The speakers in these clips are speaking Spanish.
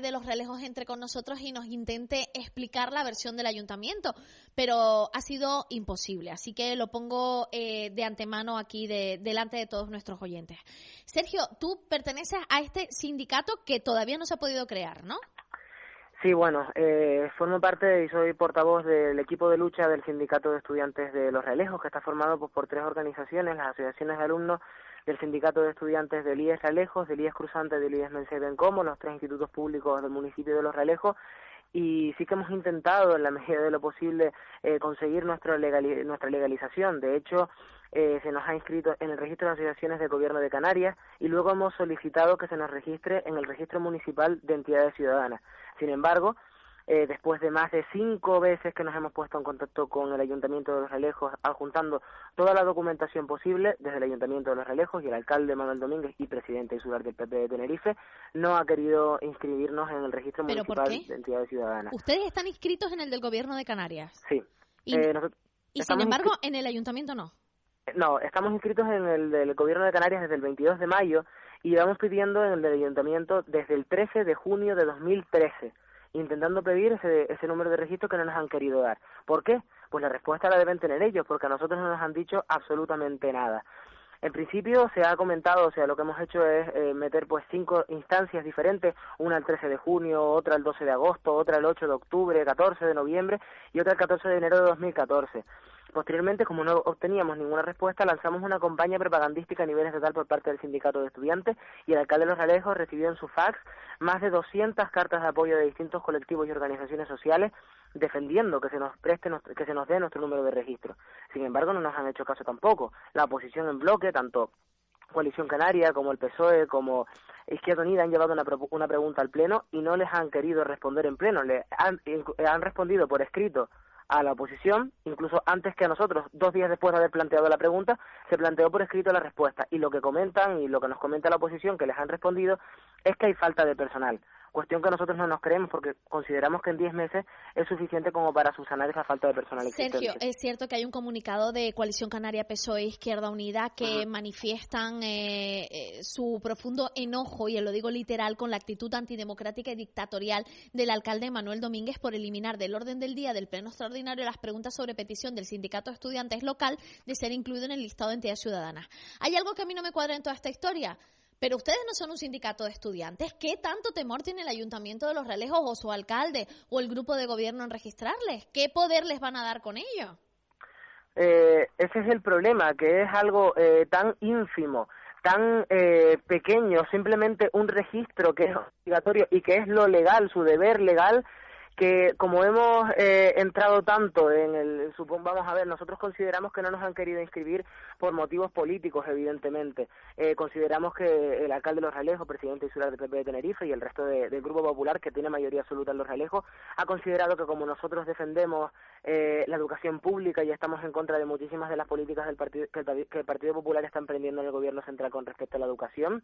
de Los Relejos entre con nosotros y nos intente explicar la versión del ayuntamiento, pero ha sido imposible. Así que lo pongo eh, de antemano aquí de, delante de todos nuestros oyentes. Sergio, tú perteneces a este sindicato que todavía no se ha podido crear, ¿no? Sí, bueno, eh, formo parte y soy portavoz del equipo de lucha del Sindicato de Estudiantes de Los Relejos, que está formado pues, por tres organizaciones, las asociaciones de alumnos del Sindicato de Estudiantes del IES Relejos, del IES Cruzante, del IES Mense Bencomo, los tres institutos públicos del municipio de Los Relejos, y sí que hemos intentado en la medida de lo posible eh, conseguir nuestra, nuestra legalización. De hecho, eh, se nos ha inscrito en el registro de asociaciones del Gobierno de Canarias y luego hemos solicitado que se nos registre en el registro municipal de entidades ciudadanas. Sin embargo, eh, después de más de cinco veces que nos hemos puesto en contacto con el Ayuntamiento de Los Relejos, adjuntando toda la documentación posible desde el Ayuntamiento de Los Relejos y el alcalde Manuel Domínguez y presidente insular del PP de Tenerife, no ha querido inscribirnos en el registro municipal de entidades ciudadanas. ¿Ustedes están inscritos en el del Gobierno de Canarias? Sí. Y, eh, sin embargo, en el Ayuntamiento no. No, estamos inscritos en el del Gobierno de Canarias desde el 22 de mayo y vamos pidiendo en el del ayuntamiento desde el 13 de junio de 2013, intentando pedir ese, ese número de registro que no nos han querido dar. ¿Por qué? Pues la respuesta la deben tener ellos, porque a nosotros no nos han dicho absolutamente nada. En principio se ha comentado, o sea, lo que hemos hecho es eh, meter pues cinco instancias diferentes, una el 13 de junio, otra el 12 de agosto, otra el 8 de octubre, 14 de noviembre y otra el 14 de enero de 2014. Posteriormente, como no obteníamos ninguna respuesta, lanzamos una campaña propagandística a nivel estatal por parte del sindicato de estudiantes y el alcalde de Los Alejos recibió en su fax más de 200 cartas de apoyo de distintos colectivos y organizaciones sociales defendiendo que se nos preste que se nos dé nuestro número de registro. Embargo, no nos han hecho caso tampoco. La oposición en bloque, tanto Coalición Canaria como el PSOE como Izquierda Unida han llevado una, una pregunta al Pleno y no les han querido responder en Pleno. Le han, han respondido por escrito a la oposición, incluso antes que a nosotros, dos días después de haber planteado la pregunta, se planteó por escrito la respuesta. Y lo que comentan y lo que nos comenta la oposición, que les han respondido, es que hay falta de personal cuestión que nosotros no nos creemos porque consideramos que en 10 meses es suficiente como para subsanar esa falta de personal existente. Sergio, es cierto que hay un comunicado de Coalición Canaria PSOE Izquierda Unida que manifiestan eh, eh, su profundo enojo, y lo digo literal, con la actitud antidemocrática y dictatorial del alcalde Manuel Domínguez por eliminar del orden del día del Pleno Extraordinario las preguntas sobre petición del Sindicato de Estudiantes local de ser incluido en el listado de entidades ciudadanas. ¿Hay algo que a mí no me cuadra en toda esta historia? Pero ustedes no son un sindicato de estudiantes. ¿Qué tanto temor tiene el Ayuntamiento de Los Relejos o su alcalde o el grupo de gobierno en registrarles? ¿Qué poder les van a dar con ello? Eh, ese es el problema, que es algo eh, tan ínfimo, tan eh, pequeño, simplemente un registro que es obligatorio y que es lo legal, su deber legal, que como hemos eh, entrado tanto en el, vamos a ver, nosotros consideramos que no nos han querido inscribir por motivos políticos, evidentemente. Eh, consideramos que el alcalde de Los Realejos, presidente insular del PP de Tenerife y el resto del Grupo Popular, que tiene mayoría absoluta en Los Realejos, ha considerado que como nosotros defendemos eh, la educación pública y estamos en contra de muchísimas de las políticas del partido, que, el, Partido Popular está emprendiendo en el Gobierno Central con respecto a la educación,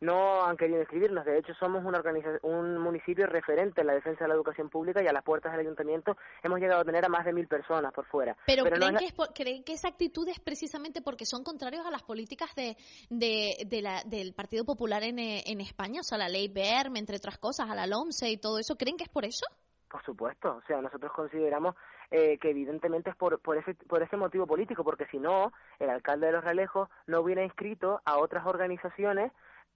no han querido inscribirnos. De hecho, somos una un municipio referente en la defensa de la educación pública y a las puertas del ayuntamiento hemos llegado a tener a más de mil personas por fuera. Pero, ¿creen, que ¿creen, que esa actitud es precisamente porque son contrarios a las políticas de, de, la, del Partido Popular en, en España? O sea, la ley BERM, entre otras cosas, a la LOMSE y todo eso. ¿Creen que es por eso? Por supuesto, o sea, nosotros consideramos eh, que evidentemente es por, por, ese, por ese motivo político, porque si no, el alcalde de Los Realejos no hubiera inscrito a otras organizaciones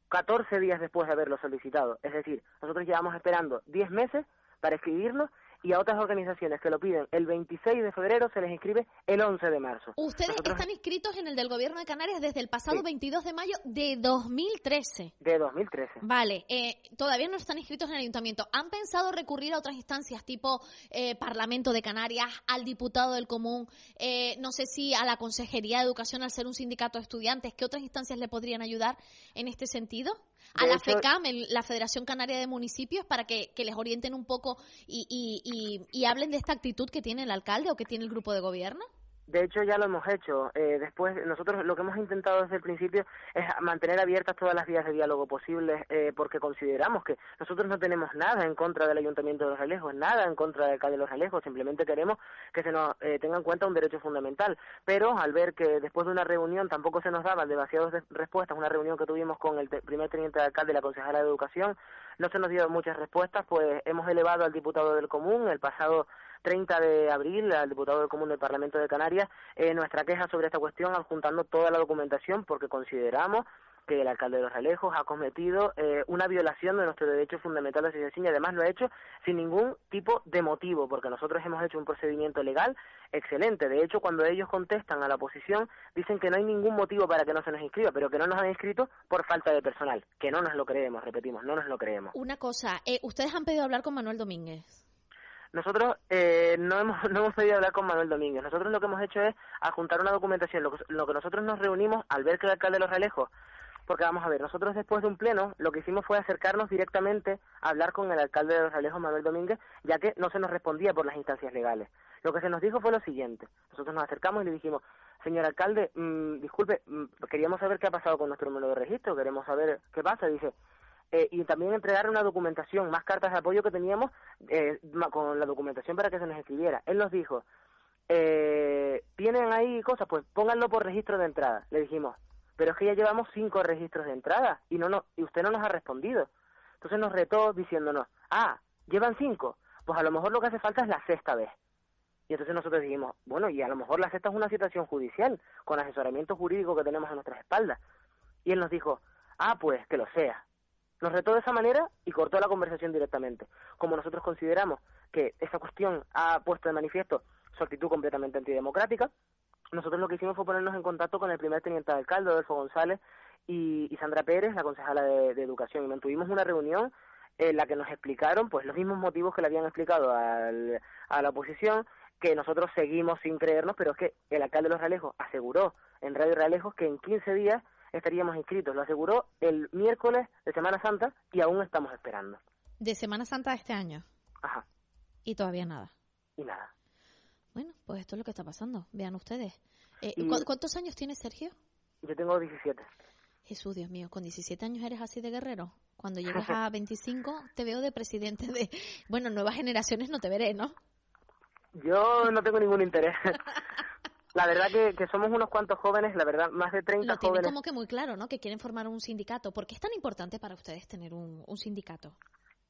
14 días después de haberlo solicitado. Es decir, nosotros llevamos esperando 10 meses para escribirnos y a otras organizaciones que lo piden el 26 de febrero se les inscribe el 11 de marzo. Ustedes están inscritos en el del Gobierno de Canarias desde el pasado 22 de mayo de 2013. De 2013. Vale, eh, todavía no están inscritos en el ayuntamiento. ¿Han pensado recurrir a otras instancias tipo eh, Parlamento de Canarias, al diputado del común, eh, no sé si a la Consejería de Educación al ser un sindicato de estudiantes? ¿Qué otras instancias le podrían ayudar en este sentido? A la FECAM, la Federación Canaria de Municipios, para que, les orienten un poco y y, hablen de esta actitud que tiene el alcalde o que tiene el grupo de gobierno? De hecho, ya lo hemos hecho. Eh, después, nosotros lo que hemos intentado desde el principio es mantener abiertas todas las vías de diálogo posibles, eh, porque consideramos que nosotros no tenemos nada en contra del Ayuntamiento de Los Alejos, nada en contra del Calle de Los Alejos, simplemente queremos que se nos eh, tenga en cuenta un derecho fundamental. Pero al ver que después de una reunión tampoco se nos daban demasiadas respuestas, una reunión que tuvimos con el primer teniente de alcalde y la consejera de Educación, no se nos dio muchas respuestas, pues hemos elevado al diputado del común el pasado 30 de abril al diputado del Común del Parlamento de Canarias eh, nuestra queja sobre esta cuestión, adjuntando toda la documentación, porque consideramos que el alcalde de Los Alejos ha cometido eh, una violación de nuestro derecho fundamental de asociación y además lo ha hecho sin ningún tipo de motivo, porque nosotros hemos hecho un procedimiento legal excelente. De hecho, cuando ellos contestan a la oposición, dicen que no hay ningún motivo para que no se nos inscriba, pero que no nos han inscrito por falta de personal, que no nos lo creemos, repetimos, no nos lo creemos. Una cosa, eh, ustedes han pedido hablar con Manuel Domínguez. Nosotros eh, no, hemos, no hemos pedido hablar con Manuel Domínguez. Nosotros lo que hemos hecho es adjuntar una documentación. Lo que, lo que nosotros nos reunimos al ver que el alcalde de Los Realejos, porque vamos a ver, nosotros después de un pleno lo que hicimos fue acercarnos directamente a hablar con el alcalde de Los Realejos, Manuel Domínguez, ya que no se nos respondía por las instancias legales. Lo que se nos dijo fue lo siguiente. Nosotros nos acercamos y le dijimos, señor alcalde, mm, disculpe, mm, queríamos saber qué ha pasado con nuestro número de registro, queremos saber qué pasa. Dice, eh, y también entregar una documentación, más cartas de apoyo que teníamos eh, con la documentación para que se nos escribiera. Él nos dijo, eh, ¿tienen ahí cosas? Pues pónganlo por registro de entrada. Le dijimos, pero es que ya llevamos cinco registros de entrada y, no, no, y usted no nos ha respondido. Entonces nos retó diciéndonos, ah, llevan cinco, pues a lo mejor lo que hace falta es la sexta vez. Y entonces nosotros dijimos, bueno, y a lo mejor la sexta es una situación judicial, con asesoramiento jurídico que tenemos a nuestras espaldas. Y él nos dijo, ah, pues que lo sea. Nos retó de esa manera y cortó la conversación directamente. Como nosotros consideramos que esa cuestión ha puesto de manifiesto su actitud completamente antidemocrática, nosotros lo que hicimos fue ponernos en contacto con el primer teniente de alcalde, Adolfo González, y, Sandra Pérez, la concejala de, Educación, y mantuvimos una reunión en la que nos explicaron pues los mismos motivos que le habían explicado al, a la oposición, que nosotros seguimos sin creernos, pero es que el alcalde de Los Realejos aseguró en Radio Realejos que en 15 días estaríamos inscritos. Lo aseguró el miércoles de Semana Santa y aún estamos esperando. ¿De Semana Santa de este año? Ajá. Y todavía nada. Y nada. Bueno, pues esto es lo que está pasando. Vean ustedes. Eh, ¿Cuántos años tiene Sergio? Yo tengo 17. Jesús, Dios mío, con 17 años eres así de guerrero. Cuando llegues a 25 te veo de presidente de... Bueno, nuevas generaciones no te veré, ¿no? Yo no tengo ningún interés. La verdad que, que, somos unos cuantos jóvenes, la verdad, más de 30 Lo jóvenes. como que muy claro, ¿no? Que quieren formar un sindicato. ¿Por qué es tan importante para ustedes tener un, un sindicato?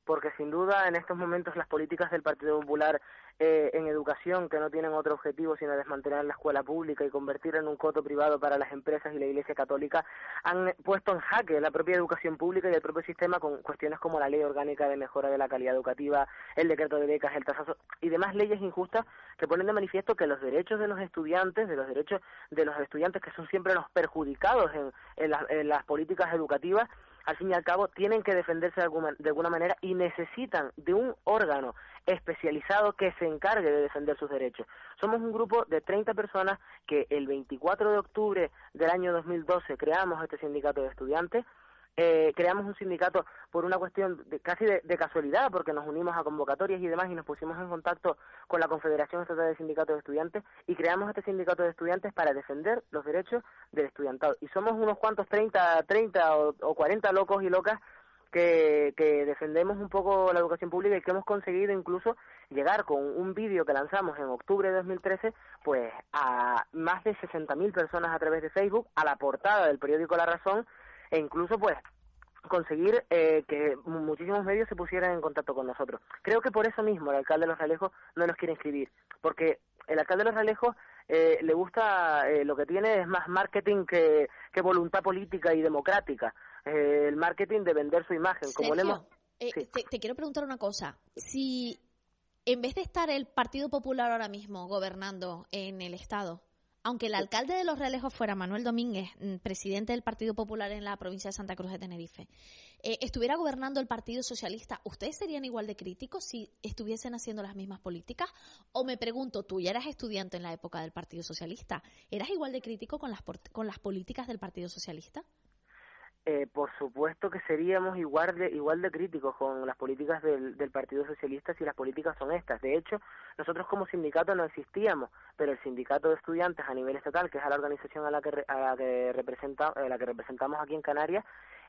Porque sin duda en estos momentos las políticas del Partido Popular eh, en educación, que no tienen otro objetivo sino desmantelar la escuela pública y convertirla en un coto privado para las empresas y la Iglesia Católica, han puesto en jaque la propia educación pública y el propio sistema con cuestiones como la Ley Orgánica de Mejora de la Calidad Educativa, el decreto de becas, el tasazo y demás leyes injustas que ponen de manifiesto que los derechos de los estudiantes, de los derechos de los estudiantes que son siempre los perjudicados en, en las políticas educativas, al fin y al cabo tienen que defenderse de alguna, manera y necesitan de un órgano especializado que se encargue de defender sus derechos. Somos un grupo de 30 personas que el 24 de octubre del año 2012 creamos este sindicato de estudiantes eh, creamos un sindicato por una cuestión de, casi de, casualidad, porque nos unimos a convocatorias y demás y nos pusimos en contacto con la Confederación Estatal de Sindicatos de Estudiantes y creamos este sindicato de estudiantes para defender los derechos del estudiantado. Y somos unos cuantos 30, 30 o, o 40 locos y locas que, que, defendemos un poco la educación pública y que hemos conseguido incluso llegar con un vídeo que lanzamos en octubre de 2013 pues a más de 60.000 personas a través de Facebook, a la portada del periódico La Razón e incluso pues conseguir eh, que muchísimos medios se pusieran en contacto con nosotros. Creo que por eso mismo el alcalde de Los Realejos no nos quiere inscribir, porque el alcalde de Los Realejos eh, le gusta, eh, lo que tiene es más marketing que, que voluntad política y democrática, el marketing de vender su imagen. Como te quiero preguntar una cosa, si en vez de estar el Partido Popular ahora mismo gobernando en el Estado, aunque el alcalde de Los Realejos fuera Manuel Domínguez, mm, presidente del Partido Popular en la provincia de Santa Cruz de Tenerife, eh, estuviera gobernando el Partido Socialista, ¿ustedes serían igual de críticos si estuviesen haciendo las mismas políticas? O me pregunto, tú ya eras estudiante en la época del Partido Socialista, ¿eras igual de crítico con las, con las políticas del Partido Socialista? Eh, por supuesto que seríamos igual de, igual de críticos con las políticas del, del Partido Socialista si las políticas son estas. De hecho, nosotros como sindicato no existíamos, pero el sindicato de estudiantes a nivel estatal, que es la organización a la que, a la que, representa, a la que representamos aquí en Canarias,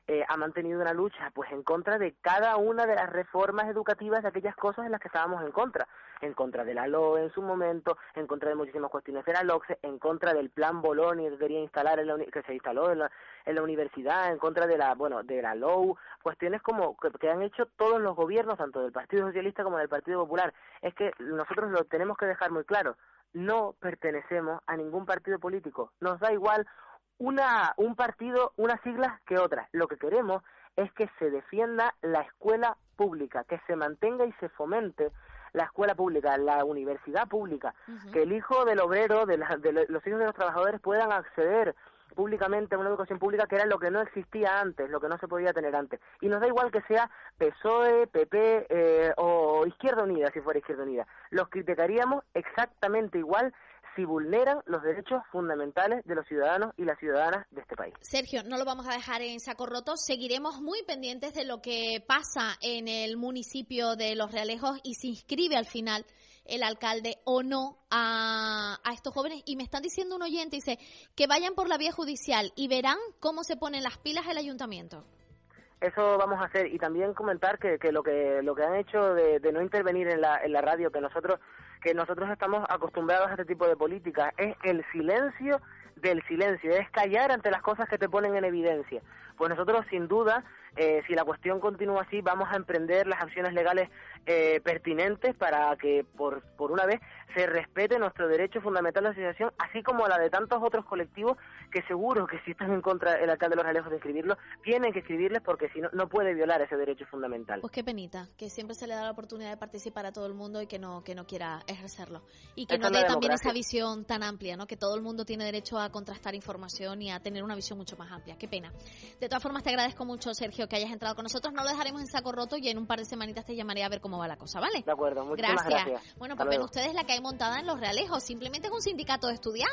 eh, ha mantenido una lucha pues en contra de cada una de las reformas educativas de aquellas cosas en las que estábamos en contra, en contra de la LOE en su momento, en contra de muchísimas cuestiones de la LOCSE, en contra del plan Bolonia que quería instalar en la, que se instaló en la, en la universidad, en contra de la bueno de la LOU, cuestiones como que han hecho todos los gobiernos tanto del Partido Socialista como del Partido Popular. Es que nosotros lo tenemos que dejar muy claro no pertenecemos a ningún partido político. Nos da igual una, un partido, unas siglas que otras. Lo que queremos es que se defienda la escuela pública, que se mantenga y se fomente la escuela pública, la universidad pública, que el hijo del obrero, de, de los hijos de los trabajadores puedan acceder públicamente a una educación pública que era lo que no existía antes, lo que no se podía tener antes. Y nos da igual que sea PSOE, PP eh, o Izquierda Unida, si fuera Izquierda Unida. Los criticaríamos exactamente igual si vulneran los derechos fundamentales de los ciudadanos y las ciudadanas de este país. Sergio, no lo vamos a dejar en saco roto. Seguiremos muy pendientes de lo que pasa en el municipio de Los Realejos y si inscribe al final el alcalde o no a, a, estos jóvenes. Y me están diciendo un oyente, dice, que vayan por la vía judicial y verán cómo se ponen las pilas el ayuntamiento. Eso vamos a hacer y también comentar que, que lo que lo que han hecho de, de no intervenir en la, en la radio, que nosotros que nosotros estamos acostumbrados a este tipo de políticas, es el silencio del silencio, es callar ante las cosas que te ponen en evidencia. Pues nosotros, sin duda, eh, si la cuestión continúa así, vamos a emprender las acciones legales eh, pertinentes para que, por, por una vez, se respete nuestro derecho fundamental de asociación, así como la de tantos otros colectivos que seguro que si están en contra el alcalde de los Alejos de escribirlo, tienen que escribirles porque si no, no puede violar ese derecho fundamental. Pues qué penita, que siempre se le da la oportunidad de participar a todo el mundo y que no, que no quiera ejercerlo. Y que no dé también esa visión tan amplia, ¿no? Que todo el mundo tiene derecho a contrastar información y a tener una visión mucho más amplia. Qué pena. De todas formas, te agradezco mucho, Sergio, que hayas entrado con nosotros. No lo dejaremos en saco roto y en un par de semanitas te llamaré a ver cómo va la cosa, ¿vale? De acuerdo, muchas gracias. Bueno, pues ven ustedes la que hay montada en Los Realejos. Simplemente es un sindicato de estudiantes